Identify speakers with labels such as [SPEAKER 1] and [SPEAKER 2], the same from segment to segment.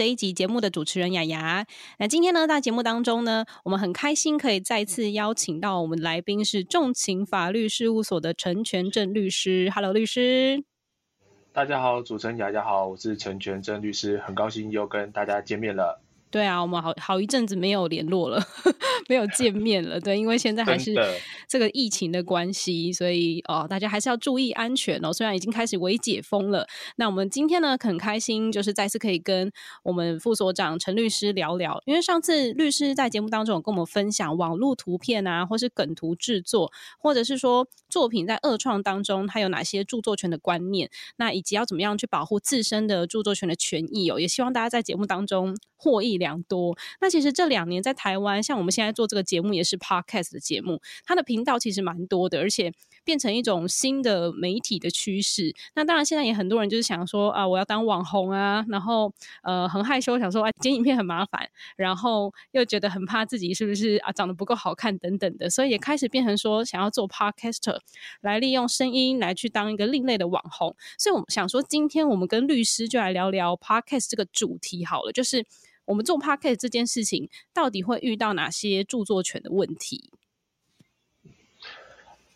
[SPEAKER 1] 这一集节目的主持人雅雅。那今天呢，在节目当中呢，我们很开心可以再次邀请到我们来宾是重情法律事务所的陈全正律师。Hello，律师。
[SPEAKER 2] 大家好，主持人雅雅好，我是陈全正律师，很高兴又跟大家见面了。
[SPEAKER 1] 对啊，我们好好一阵子没有联络了，没有见面了。对，因为现在还是这个疫情的关系，所以哦，大家还是要注意安全哦。虽然已经开始微解封了，那我们今天呢很开心，就是再次可以跟我们副所长陈律师聊聊。因为上次律师在节目当中有跟我们分享网络图片啊，或是梗图制作，或者是说作品在二创当中它有哪些著作权的观念，那以及要怎么样去保护自身的著作权的权益哦。也希望大家在节目当中获益。良多。那其实这两年在台湾，像我们现在做这个节目也是 podcast 的节目，它的频道其实蛮多的，而且变成一种新的媒体的趋势。那当然，现在也很多人就是想说啊，我要当网红啊，然后呃很害羞，想说啊剪影片很麻烦，然后又觉得很怕自己是不是啊长得不够好看等等的，所以也开始变成说想要做 podcaster 来利用声音来去当一个另类的网红。所以我们想说，今天我们跟律师就来聊聊 podcast 这个主题好了，就是。我们做 podcast 这件事情，到底会遇到哪些著作权的问题？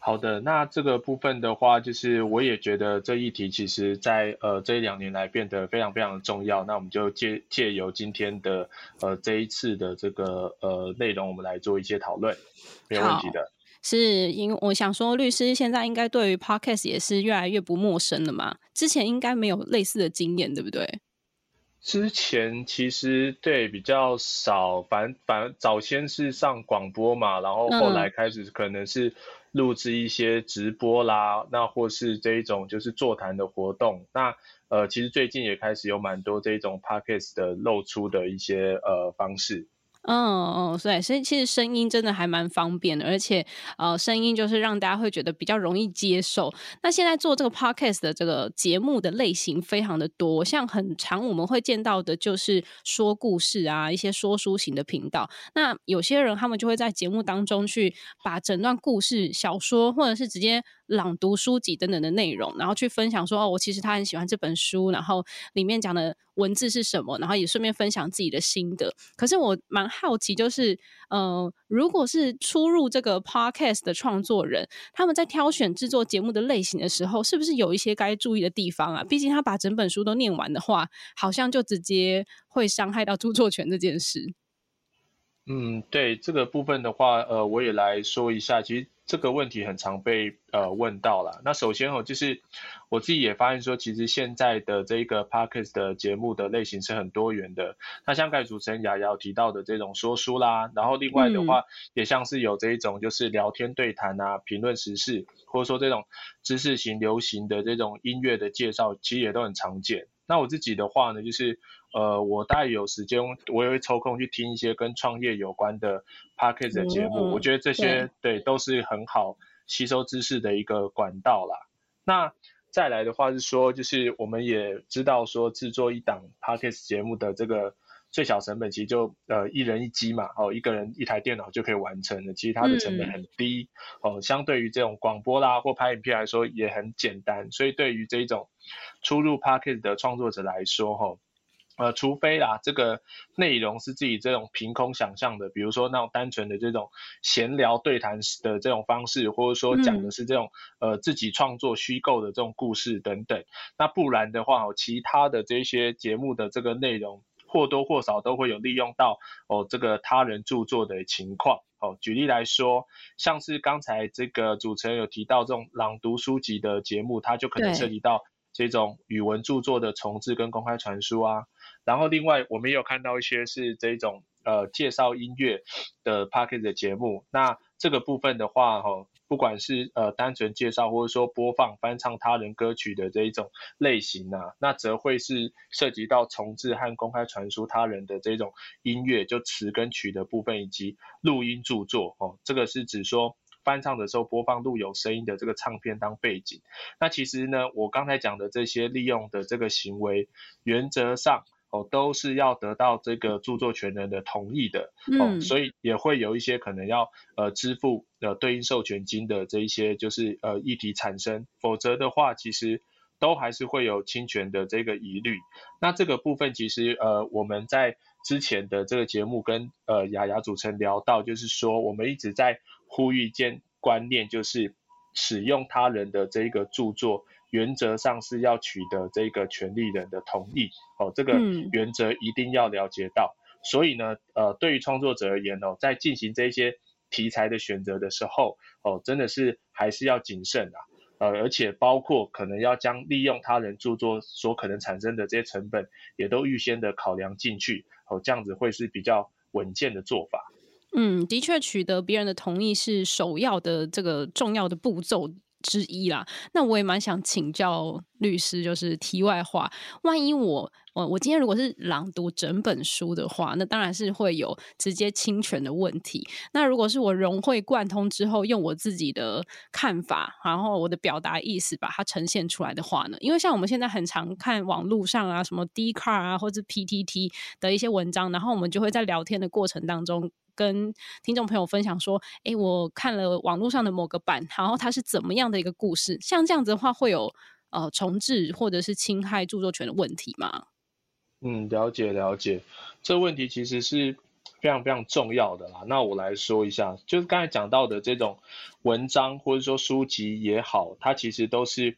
[SPEAKER 2] 好的，那这个部分的话，就是我也觉得这一题其实，在呃这一两年来变得非常非常的重要。那我们就借借由今天的呃这一次的这个呃内容，我们来做一些讨论，没有问题的。
[SPEAKER 1] 是因为我想说，律师现在应该对于 podcast 也是越来越不陌生了嘛？之前应该没有类似的经验，对不对？
[SPEAKER 2] 之前其实对比较少，反反早先是上广播嘛，然后后来开始可能是录制一些直播啦，那或是这一种就是座谈的活动，那呃其实最近也开始有蛮多这种 podcast 的露出的一些呃方式。
[SPEAKER 1] 嗯嗯，对，所以其实声音真的还蛮方便的，而且呃，声音就是让大家会觉得比较容易接受。那现在做这个 podcast 的这个节目的类型非常的多，像很常我们会见到的就是说故事啊，一些说书型的频道。那有些人他们就会在节目当中去把整段故事、小说或者是直接。朗读书籍等等的内容，然后去分享说哦，我其实他很喜欢这本书，然后里面讲的文字是什么，然后也顺便分享自己的心得。可是我蛮好奇，就是呃，如果是初入这个 podcast 的创作人，他们在挑选制作节目的类型的时候，是不是有一些该注意的地方啊？毕竟他把整本书都念完的话，好像就直接会伤害到著作权这件事。
[SPEAKER 2] 嗯，对这个部分的话，呃，我也来说一下，其实。这个问题很常被呃问到了。那首先哦，就是我自己也发现说，其实现在的这个 podcast 的节目的类型是很多元的。那像刚才主持人雅瑶提到的这种说书啦，然后另外的话，也像是有这一种就是聊天对谈啊，评论时事，或者说这种知识型流行的这种音乐的介绍，其实也都很常见。那我自己的话呢，就是呃，我大概有时间，我也会抽空去听一些跟创业有关的 podcast 的节目。我觉得这些对都是很好吸收知识的一个管道啦。那再来的话是说，就是我们也知道说，制作一档 podcast 节目的这个最小成本其实就呃一人一机嘛，哦，一个人一台电脑就可以完成的，其实它的成本很低哦，相对于这种广播啦或拍影片来说也很简单，所以对于这种。初入 p a c k e t 的创作者来说，哈，呃，除非啦，这个内容是自己这种凭空想象的，比如说那种单纯的这种闲聊对谈的这种方式，或者说讲的是这种呃自己创作虚构的这种故事等等，那不然的话，其他的这些节目的这个内容或多或少都会有利用到哦这个他人著作的情况。哦，举例来说，像是刚才这个主持人有提到这种朗读书籍的节目，它就可能涉及到。这种语文著作的重置跟公开传输啊，然后另外我们也有看到一些是这种呃介绍音乐的 p a c k e t 的节目，那这个部分的话哈，不管是呃单纯介绍或者说播放翻唱他人歌曲的这一种类型啊，那则会是涉及到重置和公开传输他人的这种音乐，就词跟曲的部分以及录音著作哦，这个是指说。翻唱的时候播放录有声音的这个唱片当背景，那其实呢，我刚才讲的这些利用的这个行为，原则上哦都是要得到这个著作权人的同意的哦，所以也会有一些可能要呃支付呃对应授权金的这一些就是呃议题产生，否则的话其实。都还是会有侵权的这个疑虑。那这个部分其实呃我们在之前的这个节目跟呃雅雅主持人聊到，就是说我们一直在呼吁一件观念，就是使用他人的这一个著作，原则上是要取得这个权利人的同意哦，这个原则一定要了解到。所以呢，呃，对于创作者而言哦，在进行这些题材的选择的时候哦，真的是还是要谨慎啊。呃，而且包括可能要将利用他人著作所可能产生的这些成本，也都预先的考量进去，哦，这样子会是比较稳健的做法。
[SPEAKER 1] 嗯，的确，取得别人的同意是首要的这个重要的步骤。之一啦，那我也蛮想请教律师，就是题外话，万一我我我今天如果是朗读整本书的话，那当然是会有直接侵权的问题。那如果是我融会贯通之后，用我自己的看法，然后我的表达意思把它呈现出来的话呢？因为像我们现在很常看网络上啊，什么 d c a r 啊，或者 PTT 的一些文章，然后我们就会在聊天的过程当中。跟听众朋友分享说，哎，我看了网络上的某个版，然后它是怎么样的一个故事？像这样子的话，会有呃重置或者是侵害著作权的问题吗？
[SPEAKER 2] 嗯，了解了解，这问题其实是非常非常重要的啦。那我来说一下，就是刚才讲到的这种文章或者说书籍也好，它其实都是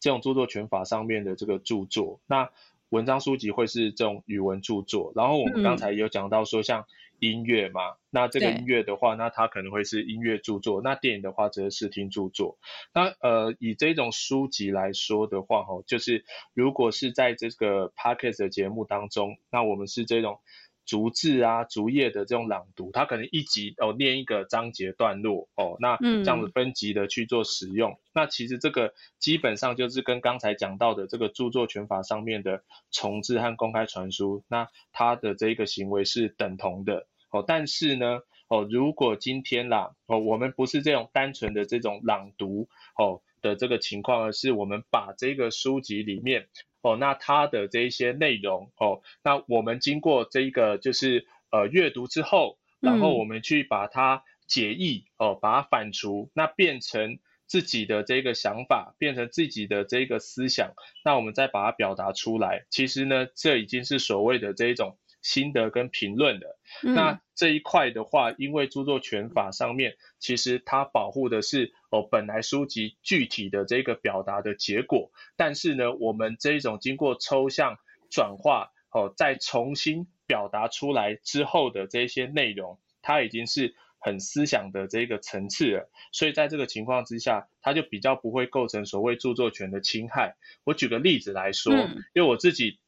[SPEAKER 2] 这种著作权法上面的这个著作。那文章书籍会是这种语文著作，然后我们刚才有讲到说像。音乐嘛，那这个音乐的话，那它可能会是音乐著作；那电影的话，则是视听著作。那呃，以这种书籍来说的话，哈，就是如果是在这个 podcast 的节目当中，那我们是这种。逐字啊，逐页的这种朗读，它可能一集哦念一个章节段落哦，那这样子分级的去做使用，那其实这个基本上就是跟刚才讲到的这个著作权法上面的重置和公开传输，那它的这个行为是等同的哦。但是呢，哦，如果今天啦，哦，我们不是这种单纯的这种朗读哦的这个情况，而是我们把这个书籍里面。哦，那它的这一些内容哦，那我们经过这一个就是呃阅读之后，然后我们去把它解译哦，把它反刍，那变成自己的这个想法，变成自己的这个思想，那我们再把它表达出来。其实呢，这已经是所谓的这一种。心得跟评论的，那这一块的话，因为著作权法上面，其实它保护的是哦本来书籍具体的这个表达的结果，但是呢，我们这一种经过抽象转化哦，再重新表达出来之后的这些内容，它已经是很思想的这个层次了，所以在这个情况之下，它就比较不会构成所谓著作权的侵害。我举个例子来说，因为我自己。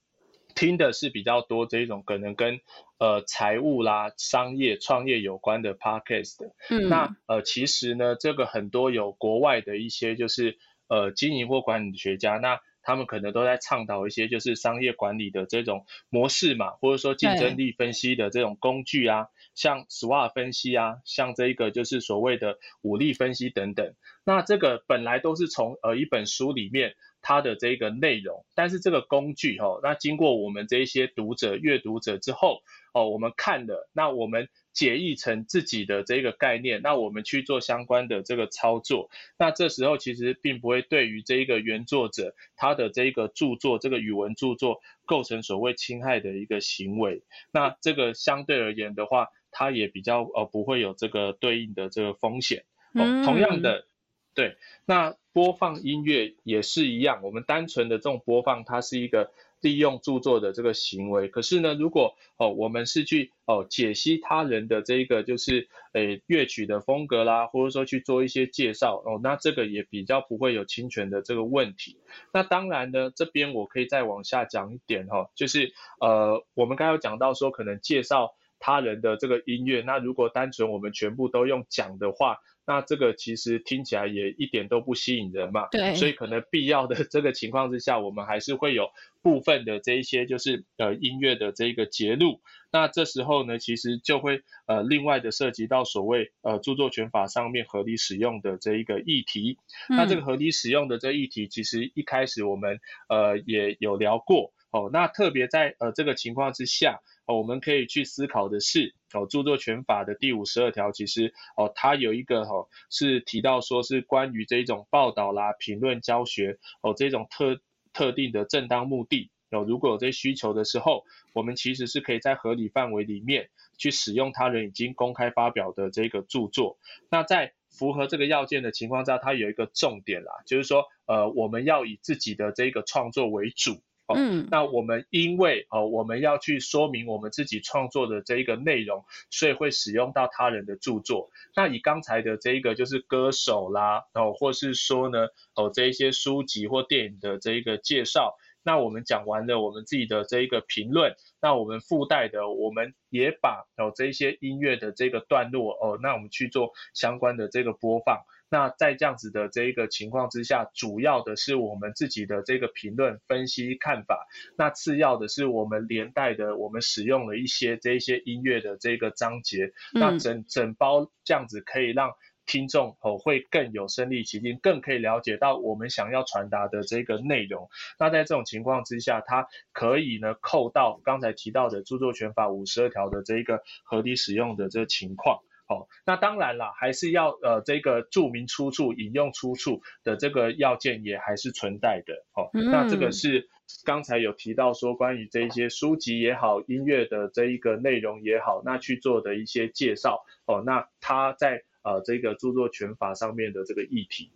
[SPEAKER 2] 听的是比较多这一种可能跟呃财务啦、商业创业有关的 podcast。嗯，那呃其实呢，这个很多有国外的一些就是呃经营或管理学家，那他们可能都在倡导一些就是商业管理的这种模式嘛，或者说竞争力分析的这种工具啊，像 SWOT 分析啊，像这一个就是所谓的武力分析等等。那这个本来都是从呃一本书里面。它的这个内容，但是这个工具哈，那经过我们这一些读者阅读者之后，哦，我们看了，那我们解译成自己的这个概念，那我们去做相关的这个操作，那这时候其实并不会对于这一个原作者他的这个著作这个语文著作构成所谓侵害的一个行为，那这个相对而言的话，它也比较呃不会有这个对应的这个风险。哦，同样的。对，那播放音乐也是一样，我们单纯的这种播放，它是一个利用著作的这个行为。可是呢，如果哦，我们是去哦解析他人的这个就是诶乐曲的风格啦，或者说去做一些介绍哦，那这个也比较不会有侵权的这个问题。那当然呢，这边我可以再往下讲一点哈，就是呃，我们刚刚讲到说可能介绍他人的这个音乐，那如果单纯我们全部都用讲的话。那这个其实听起来也一点都不吸引人嘛，
[SPEAKER 1] 对，
[SPEAKER 2] 所以可能必要的这个情况之下，我们还是会有部分的这一些就是呃音乐的这个节录。那这时候呢，其实就会呃另外的涉及到所谓呃著作权法上面合理使用的这一个议题。那这个合理使用的这议题，其实一开始我们呃也有聊过哦。那特别在呃这个情况之下。哦，我们可以去思考的是，哦，著作权法的第五十二条，其实哦，它有一个哦，是提到说是关于这种报道啦、评论、教学哦这种特特定的正当目的，有如果有这些需求的时候，我们其实是可以在合理范围里面去使用他人已经公开发表的这个著作。那在符合这个要件的情况下，它有一个重点啦，就是说，呃，我们要以自己的这个创作为主。嗯，那我们因为哦，我们要去说明我们自己创作的这一个内容，所以会使用到他人的著作。那以刚才的这一个就是歌手啦，哦，或是说呢，哦，这一些书籍或电影的这一个介绍。那我们讲完了我们自己的这一个评论，那我们附带的，我们也把哦这一些音乐的这个段落哦，那我们去做相关的这个播放。那在这样子的这一个情况之下，主要的是我们自己的这个评论分析看法，那次要的是我们连带的我们使用了一些这一些音乐的这个章节，那整整包这样子可以让听众哦会更有身临其境，更可以了解到我们想要传达的这个内容。那在这种情况之下，它可以呢扣到刚才提到的著作权法五十二条的这一个合理使用的这个情况。哦，那当然了，还是要呃这个注明出处、引用出处的这个要件也还是存在的。哦，那这个是刚才有提到说关于这一些书籍也好、音乐的这一个内容也好，那去做的一些介绍。哦，那它在呃这个著作权法上面的这个议题。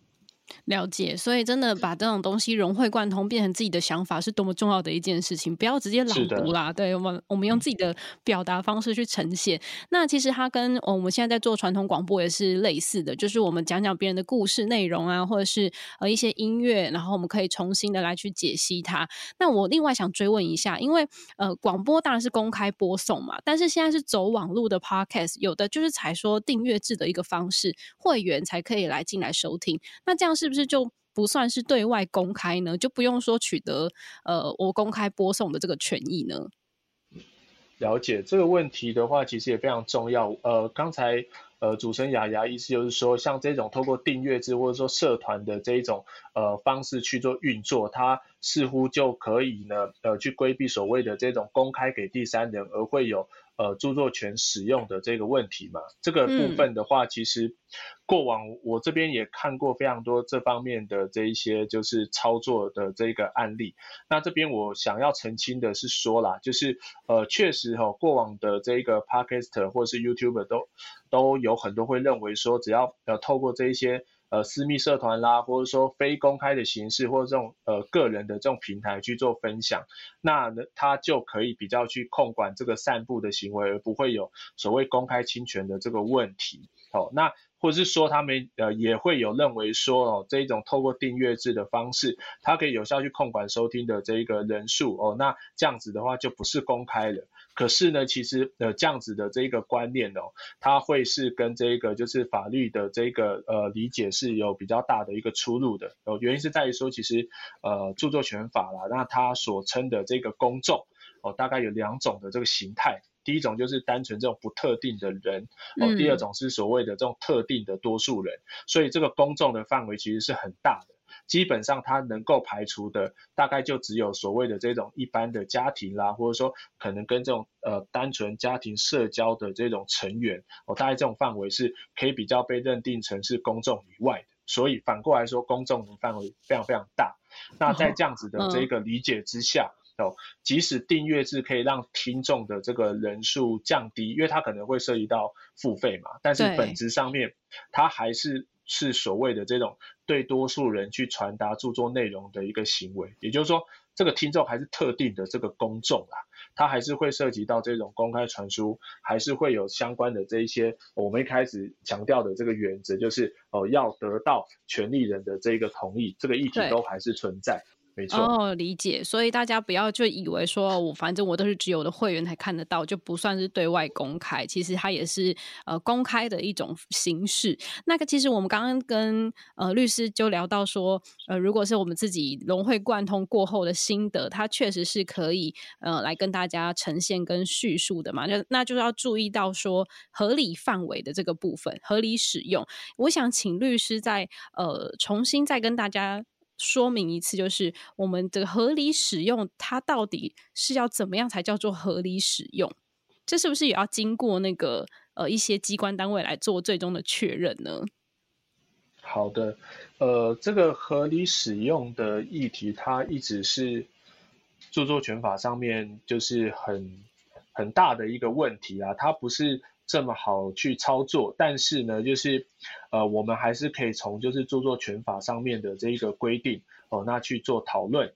[SPEAKER 1] 了解，所以真的把这种东西融会贯通，变成自己的想法，是多么重要的一件事情。不要直接朗读啦，对我们，我们用自己的表达方式去呈现。那其实它跟我们现在在做传统广播也是类似的，就是我们讲讲别人的故事内容啊，或者是呃一些音乐，然后我们可以重新的来去解析它。那我另外想追问一下，因为呃广播当然是公开播送嘛，但是现在是走网络的 podcast，有的就是才说订阅制的一个方式，会员才可以来进来收听。那这样是不是就不算是对外公开呢？就不用说取得呃我公开播送的这个权益呢？
[SPEAKER 2] 了解这个问题的话，其实也非常重要。呃，刚才呃主持人雅雅意思就是说，像这种透过订阅制或者说社团的这一种呃方式去做运作，它似乎就可以呢呃去规避所谓的这种公开给第三人而会有。呃，著作权使用的这个问题嘛，这个部分的话，其实过往我这边也看过非常多这方面的这一些就是操作的这个案例。那这边我想要澄清的是说啦，就是呃，确实哈，过往的这个 Podcast 或是 YouTube 都都有很多会认为说，只要呃透过这一些。呃，私密社团啦，或者说非公开的形式，或者这种呃个人的这种平台去做分享，那，他就可以比较去控管这个散布的行为，而不会有所谓公开侵权的这个问题。好，那或者是说他们呃也会有认为说哦，这一种透过订阅制的方式，它可以有效去控管收听的这一个人数哦，那这样子的话就不是公开了。可是呢，其实呃这样子的这一个观念哦，它会是跟这个就是法律的这个呃理解是有比较大的一个出入的。哦，原因是在于说，其实呃著作权法啦，那它所称的这个公众哦，大概有两种的这个形态。第一种就是单纯这种不特定的人哦，第二种是所谓的这种特定的多数人。所以这个公众的范围其实是很大的。基本上，它能够排除的大概就只有所谓的这种一般的家庭啦，或者说可能跟这种呃单纯家庭社交的这种成员，哦，大概这种范围是可以比较被认定成是公众以外的。所以反过来说，公众的范围非常非常大。那在这样子的这个理解之下，哦，即使订阅制可以让听众的这个人数降低，因为它可能会涉及到付费嘛，但是本质上面它还是。是所谓的这种对多数人去传达著作内容的一个行为，也就是说，这个听众还是特定的这个公众啊，它还是会涉及到这种公开传输，还是会有相关的这一些我们一开始强调的这个原则，就是哦要得到权利人的这个同意，这个议题都还是存在。没错
[SPEAKER 1] 哦，理解。所以大家不要就以为说我反正我都是只有的会员才看得到，就不算是对外公开。其实它也是呃公开的一种形式。那个其实我们刚刚跟呃律师就聊到说，呃，如果是我们自己融会贯通过后的心得，它确实是可以呃来跟大家呈现跟叙述的嘛。就那就是要注意到说合理范围的这个部分，合理使用。我想请律师再呃重新再跟大家。说明一次，就是我们的合理使用，它到底是要怎么样才叫做合理使用？这是不是也要经过那个呃一些机关单位来做最终的确认呢？
[SPEAKER 2] 好的，呃，这个合理使用的议题，它一直是著作权法上面就是很很大的一个问题啊，它不是这么好去操作。但是呢，就是呃，我们还是可以从就是著作权法上面的这一个规定哦，那去做讨论。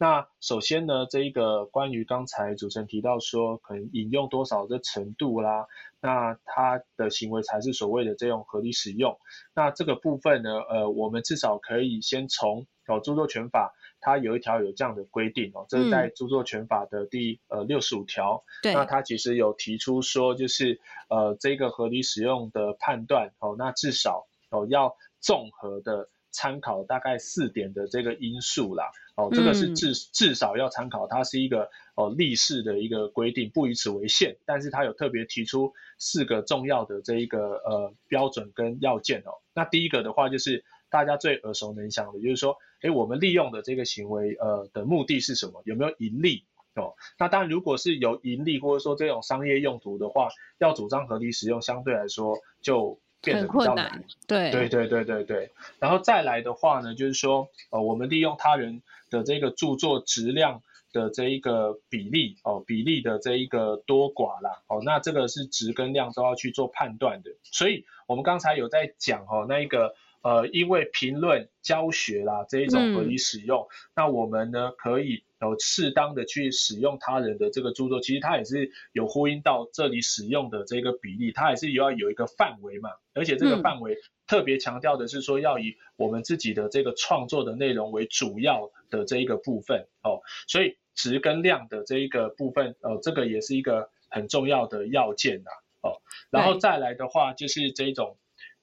[SPEAKER 2] 那首先呢，这一个关于刚才主持人提到说，可能引用多少的程度啦，那他的行为才是所谓的这种合理使用。那这个部分呢，呃，我们至少可以先从哦著作权法，它有一条有这样的规定哦，这是在著作权法的第呃六十五条。
[SPEAKER 1] 对。
[SPEAKER 2] 那它其实有提出说，就是呃这个合理使用的判断哦，那至少哦要综合的。参考大概四点的这个因素啦，哦，这个是至至少要参考，它是一个哦立式的一个规定，不以此为限，但是它有特别提出四个重要的这一个呃标准跟要件哦。那第一个的话就是大家最耳熟能详的，就是说，哎，我们利用的这个行为呃的目的是什么？有没有盈利？哦，那当然如果是有盈利或者说这种商业用途的话，要主张合理使用，相对来说就。变得比较难，
[SPEAKER 1] 对
[SPEAKER 2] 对对对对对，然后再来的话呢，就是说，呃，我们利用他人的这个著作质量的这一个比例哦，比例的这一个多寡啦，哦，那这个是值跟量都要去做判断的，所以我们刚才有在讲哦，那一个。呃，因为评论、教学啦这一种合理使用，那我们呢可以有适当的去使用他人的这个著作，其实它也是有呼应到这里使用的这个比例，它也是要有一个范围嘛，而且这个范围特别强调的是说要以我们自己的这个创作的内容为主要的这一个部分哦，所以值跟量的这一个部分，呃，这个也是一个很重要的要件呐，哦，然后再来的话就是这种。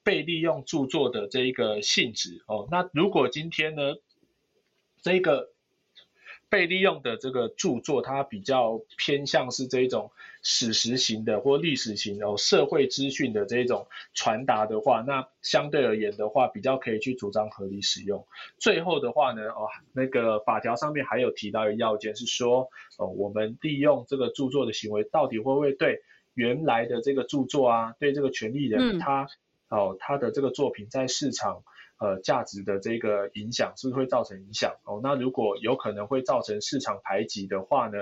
[SPEAKER 2] 被利用著作的这一个性质哦，那如果今天呢，这个被利用的这个著作，它比较偏向是这种史实型的或历史型哦，社会资讯的这种传达的话，那相对而言的话，比较可以去主张合理使用。最后的话呢，哦，那个法条上面还有提到一个要件是说，哦，我们利用这个著作的行为，到底会不会对原来的这个著作啊，对这个权利人他。哦，他的这个作品在市场呃价值的这个影响是不是会造成影响？哦，那如果有可能会造成市场排挤的话呢？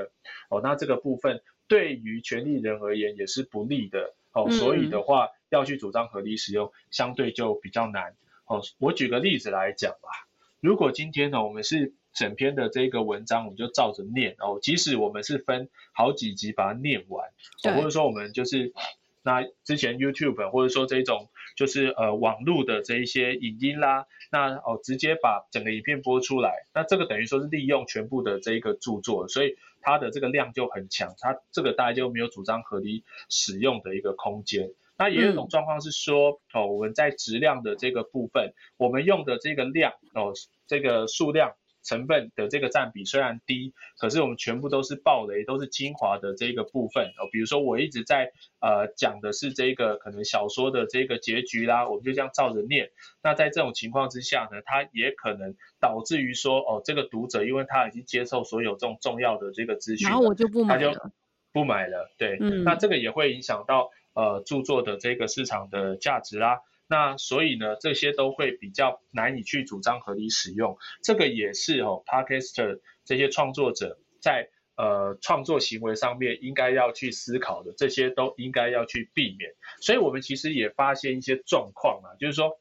[SPEAKER 2] 哦，那这个部分对于权利人而言也是不利的。哦，所以的话要去主张合理使用，相对就比较难。哦，我举个例子来讲吧。如果今天呢，我们是整篇的这个文章，我们就照着念哦，即使我们是分好几集把它念完，哦或者说我们就是那之前 YouTube 或者说这种。就是呃网络的这一些影音啦，那哦直接把整个影片播出来，那这个等于说是利用全部的这一个著作，所以它的这个量就很强，它这个大家就没有主张合理使用的一个空间。那也有一种状况是说，哦我们在质量的这个部分，我们用的这个量哦这个数量。成分的这个占比虽然低，可是我们全部都是暴雷，都是精华的这个部分哦。比如说我一直在呃讲的是这个可能小说的这个结局啦，我们就这样照着念。那在这种情况之下呢，它也可能导致于说哦，这个读者因为他已经接受所有这种重要的这个资讯，
[SPEAKER 1] 然后我就不买了，
[SPEAKER 2] 不买了。对，那这个也会影响到呃著作的这个市场的价值啦。那所以呢，这些都会比较难以去主张合理使用，这个也是哦，Podcaster 这些创作者在呃创作行为上面应该要去思考的，这些都应该要去避免。所以我们其实也发现一些状况啊，就是说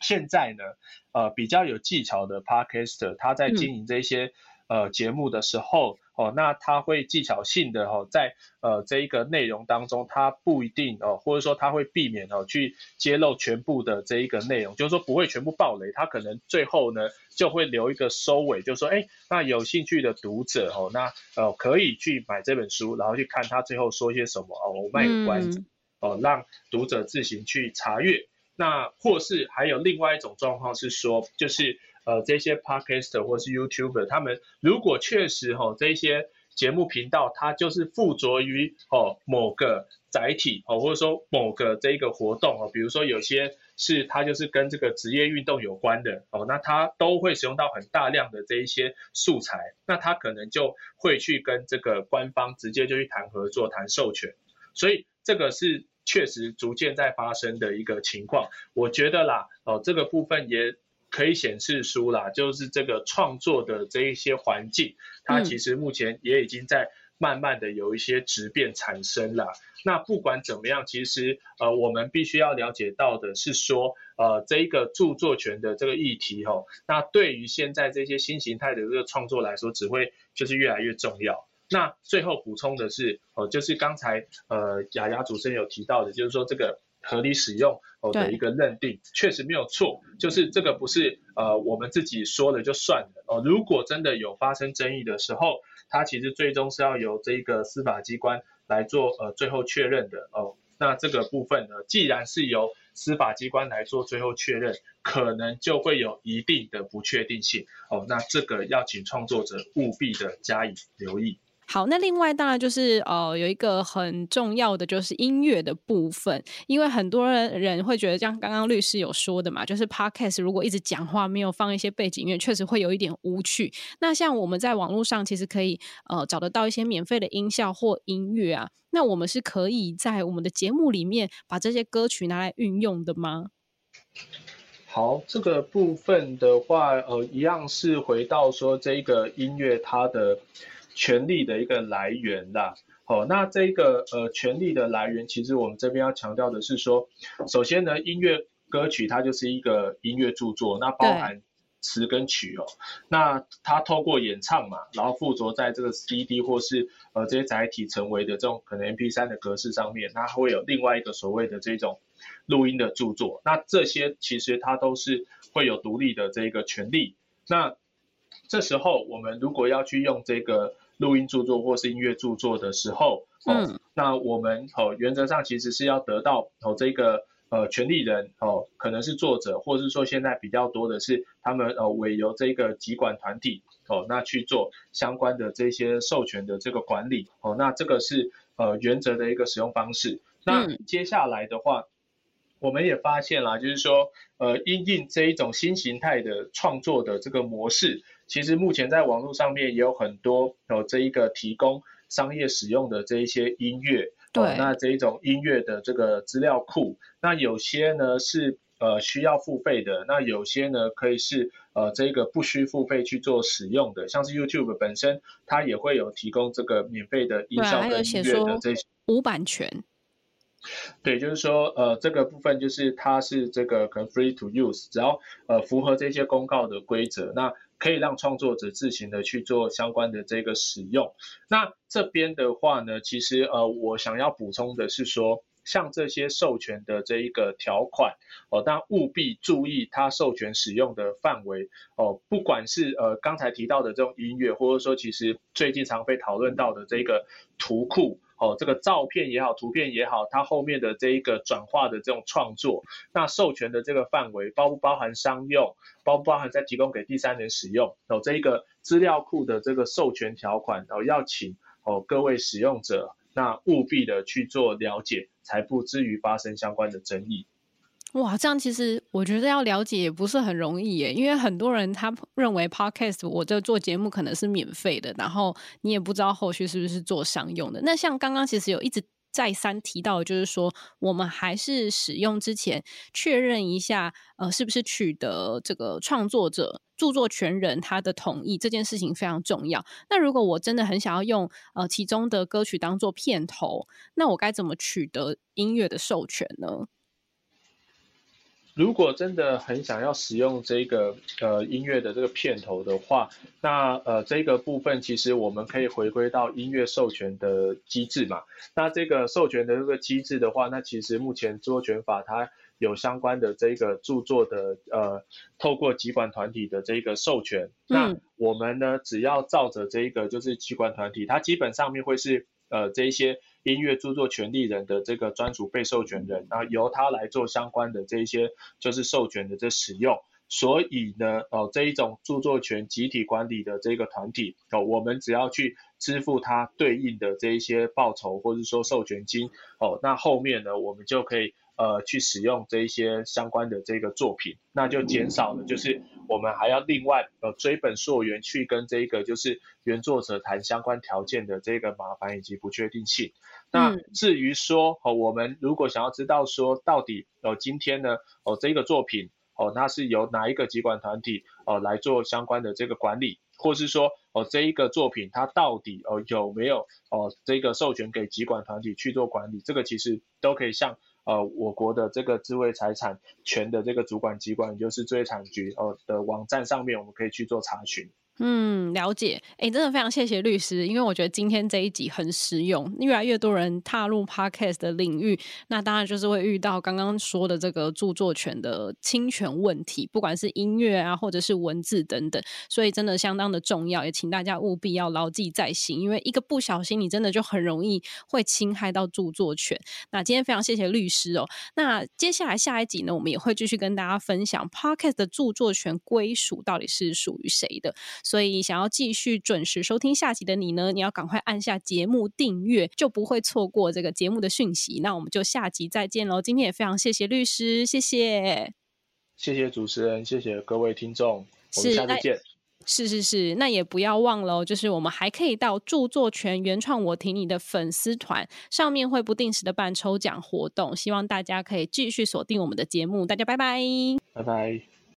[SPEAKER 2] 现在呢，呃比较有技巧的 Podcaster 他在经营这些呃节目的时候。哦，那他会技巧性的哦，在呃这一个内容当中，他不一定哦，或者说他会避免哦去揭露全部的这一个内容，就是说不会全部爆雷，他可能最后呢就会留一个收尾，就是说，哎，那有兴趣的读者哦，那呃可以去买这本书，然后去看他最后说些什么哦，我卖个关子哦，让读者自行去查阅。那或是还有另外一种状况是说，就是。呃，这些 podcaster 或是 YouTuber，他们如果确实哈，这些节目频道它就是附着于哦某个载体哦，或者说某个这个活动哦，比如说有些是它就是跟这个职业运动有关的哦，那它都会使用到很大量的这一些素材，那它可能就会去跟这个官方直接就去谈合作、谈授权，所以这个是确实逐渐在发生的一个情况。我觉得啦，哦，这个部分也。可以显示出啦，就是这个创作的这一些环境，它其实目前也已经在慢慢的有一些质变产生了。那不管怎么样，其实呃，我们必须要了解到的是说，呃，这一个著作权的这个议题哈，那对于现在这些新形态的这个创作来说，只会就是越来越重要。那最后补充的是，呃，就是刚才呃雅雅主持人有提到的，就是说这个合理使用哦的一个认定，确实没有错，就是这个不是呃我们自己说了就算了哦，如果真的有发生争议的时候，它其实最终是要由这个司法机关。来做呃最后确认的哦，那这个部分呢，既然是由司法机关来做最后确认，可能就会有一定的不确定性哦，那这个要请创作者务必的加以留意。
[SPEAKER 1] 好，那另外当然就是呃，有一个很重要的就是音乐的部分，因为很多人人会觉得，像刚刚律师有说的嘛，就是 podcast 如果一直讲话，没有放一些背景音乐，确实会有一点无趣。那像我们在网络上其实可以呃找得到一些免费的音效或音乐啊，那我们是可以在我们的节目里面把这些歌曲拿来运用的吗？
[SPEAKER 2] 好，这个部分的话，呃，一样是回到说这个音乐它的。权力的一个来源啦，好，那这个呃权力的来源，其实我们这边要强调的是说，首先呢，音乐歌曲它就是一个音乐著作，那包含词跟曲哦，那它透过演唱嘛，然后附着在这个 CD 或是呃这些载体成为的这种可能 MP3 的格式上面，那会有另外一个所谓的这种录音的著作，那这些其实它都是会有独立的这个权利，那这时候我们如果要去用这个。录音著作或是音乐著作的时候，哦，那我们哦原则上其实是要得到哦这个呃权利人哦可能是作者，或者是说现在比较多的是他们呃委由这个集管团体哦那去做相关的这些授权的这个管理哦，那这个是呃原则的一个使用方式。那接下来的话，我们也发现了，就是说呃因应这一种新形态的创作的这个模式。其实目前在网络上面也有很多哦，这一个提供商业使用的这一些音乐，
[SPEAKER 1] 对，
[SPEAKER 2] 那这一种音乐的这个资料库，那有些呢是呃需要付费的，那有些呢可以是呃这个不需付费去做使用的，像是 YouTube 本身它也会有提供这个免费的音效跟音乐的这些
[SPEAKER 1] 无版权。
[SPEAKER 2] 对，就是说呃这个部分就是它是这个可能 free to use，只要呃符合这些公告的规则，那。可以让创作者自行的去做相关的这个使用。那这边的话呢，其实呃，我想要补充的是说，像这些授权的这一个条款哦，但务必注意它授权使用的范围哦，不管是呃刚才提到的这种音乐，或者说其实最近常被讨论到的这个图库。哦，这个照片也好，图片也好，它后面的这一个转化的这种创作，那授权的这个范围包不包含商用，包不包含再提供给第三人使用？哦，这一个资料库的这个授权条款，哦，要请哦各位使用者那务必的去做了解，才不至于发生相关的争议。
[SPEAKER 1] 哇，这样其实我觉得要了解也不是很容易耶，因为很多人他认为 podcast 我这做节目可能是免费的，然后你也不知道后续是不是做商用的。那像刚刚其实有一直再三提到，就是说我们还是使用之前确认一下，呃，是不是取得这个创作者著作权人他的同意，这件事情非常重要。那如果我真的很想要用呃其中的歌曲当做片头，那我该怎么取得音乐的授权呢？
[SPEAKER 2] 如果真的很想要使用这个呃音乐的这个片头的话，那呃这个部分其实我们可以回归到音乐授权的机制嘛。那这个授权的这个机制的话，那其实目前著作权法它有相关的这个著作的呃透过集管团体的这个授权。那我们呢只要照着这个就是集管团体，它基本上面会是呃这一些。音乐著作权利人的这个专属被授权人，然后由他来做相关的这一些就是授权的这使用，所以呢，哦这一种著作权集体管理的这个团体，哦我们只要去支付他对应的这一些报酬或者说授权金，哦那后面呢我们就可以。呃，去使用这一些相关的这个作品，那就减少了，就是我们还要另外呃追本溯源去跟这个就是原作者谈相关条件的这个麻烦以及不确定性。那至于说哦，我们如果想要知道说到底哦今天呢哦这个作品哦，那是由哪一个集管团体哦来做相关的这个管理，或是说哦这一个作品它到底哦有没有哦这个授权给集管团体去做管理，这个其实都可以向呃我国的这个智慧财产权的这个主管机关，也就是知识产局哦的网站上面，我们可以去做查询。
[SPEAKER 1] 嗯，了解。哎，真的非常谢谢律师，因为我觉得今天这一集很实用。越来越多人踏入 podcast 的领域，那当然就是会遇到刚刚说的这个著作权的侵权问题，不管是音乐啊，或者是文字等等，所以真的相当的重要，也请大家务必要牢记在心，因为一个不小心，你真的就很容易会侵害到著作权。那今天非常谢谢律师哦。那接下来下一集呢，我们也会继续跟大家分享 podcast 的著作权归属到底是属于谁的。所以，想要继续准时收听下集的你呢，你要赶快按下节目订阅，就不会错过这个节目的讯息。那我们就下集再见喽！今天也非常谢谢律师，谢谢，
[SPEAKER 2] 谢谢主持人，谢谢各位听众，我们下次见。
[SPEAKER 1] 是是是，那也不要忘了，就是我们还可以到著作权原创我挺你的粉丝团上面，会不定时的办抽奖活动，希望大家可以继续锁定我们的节目。大家拜拜，
[SPEAKER 2] 拜拜。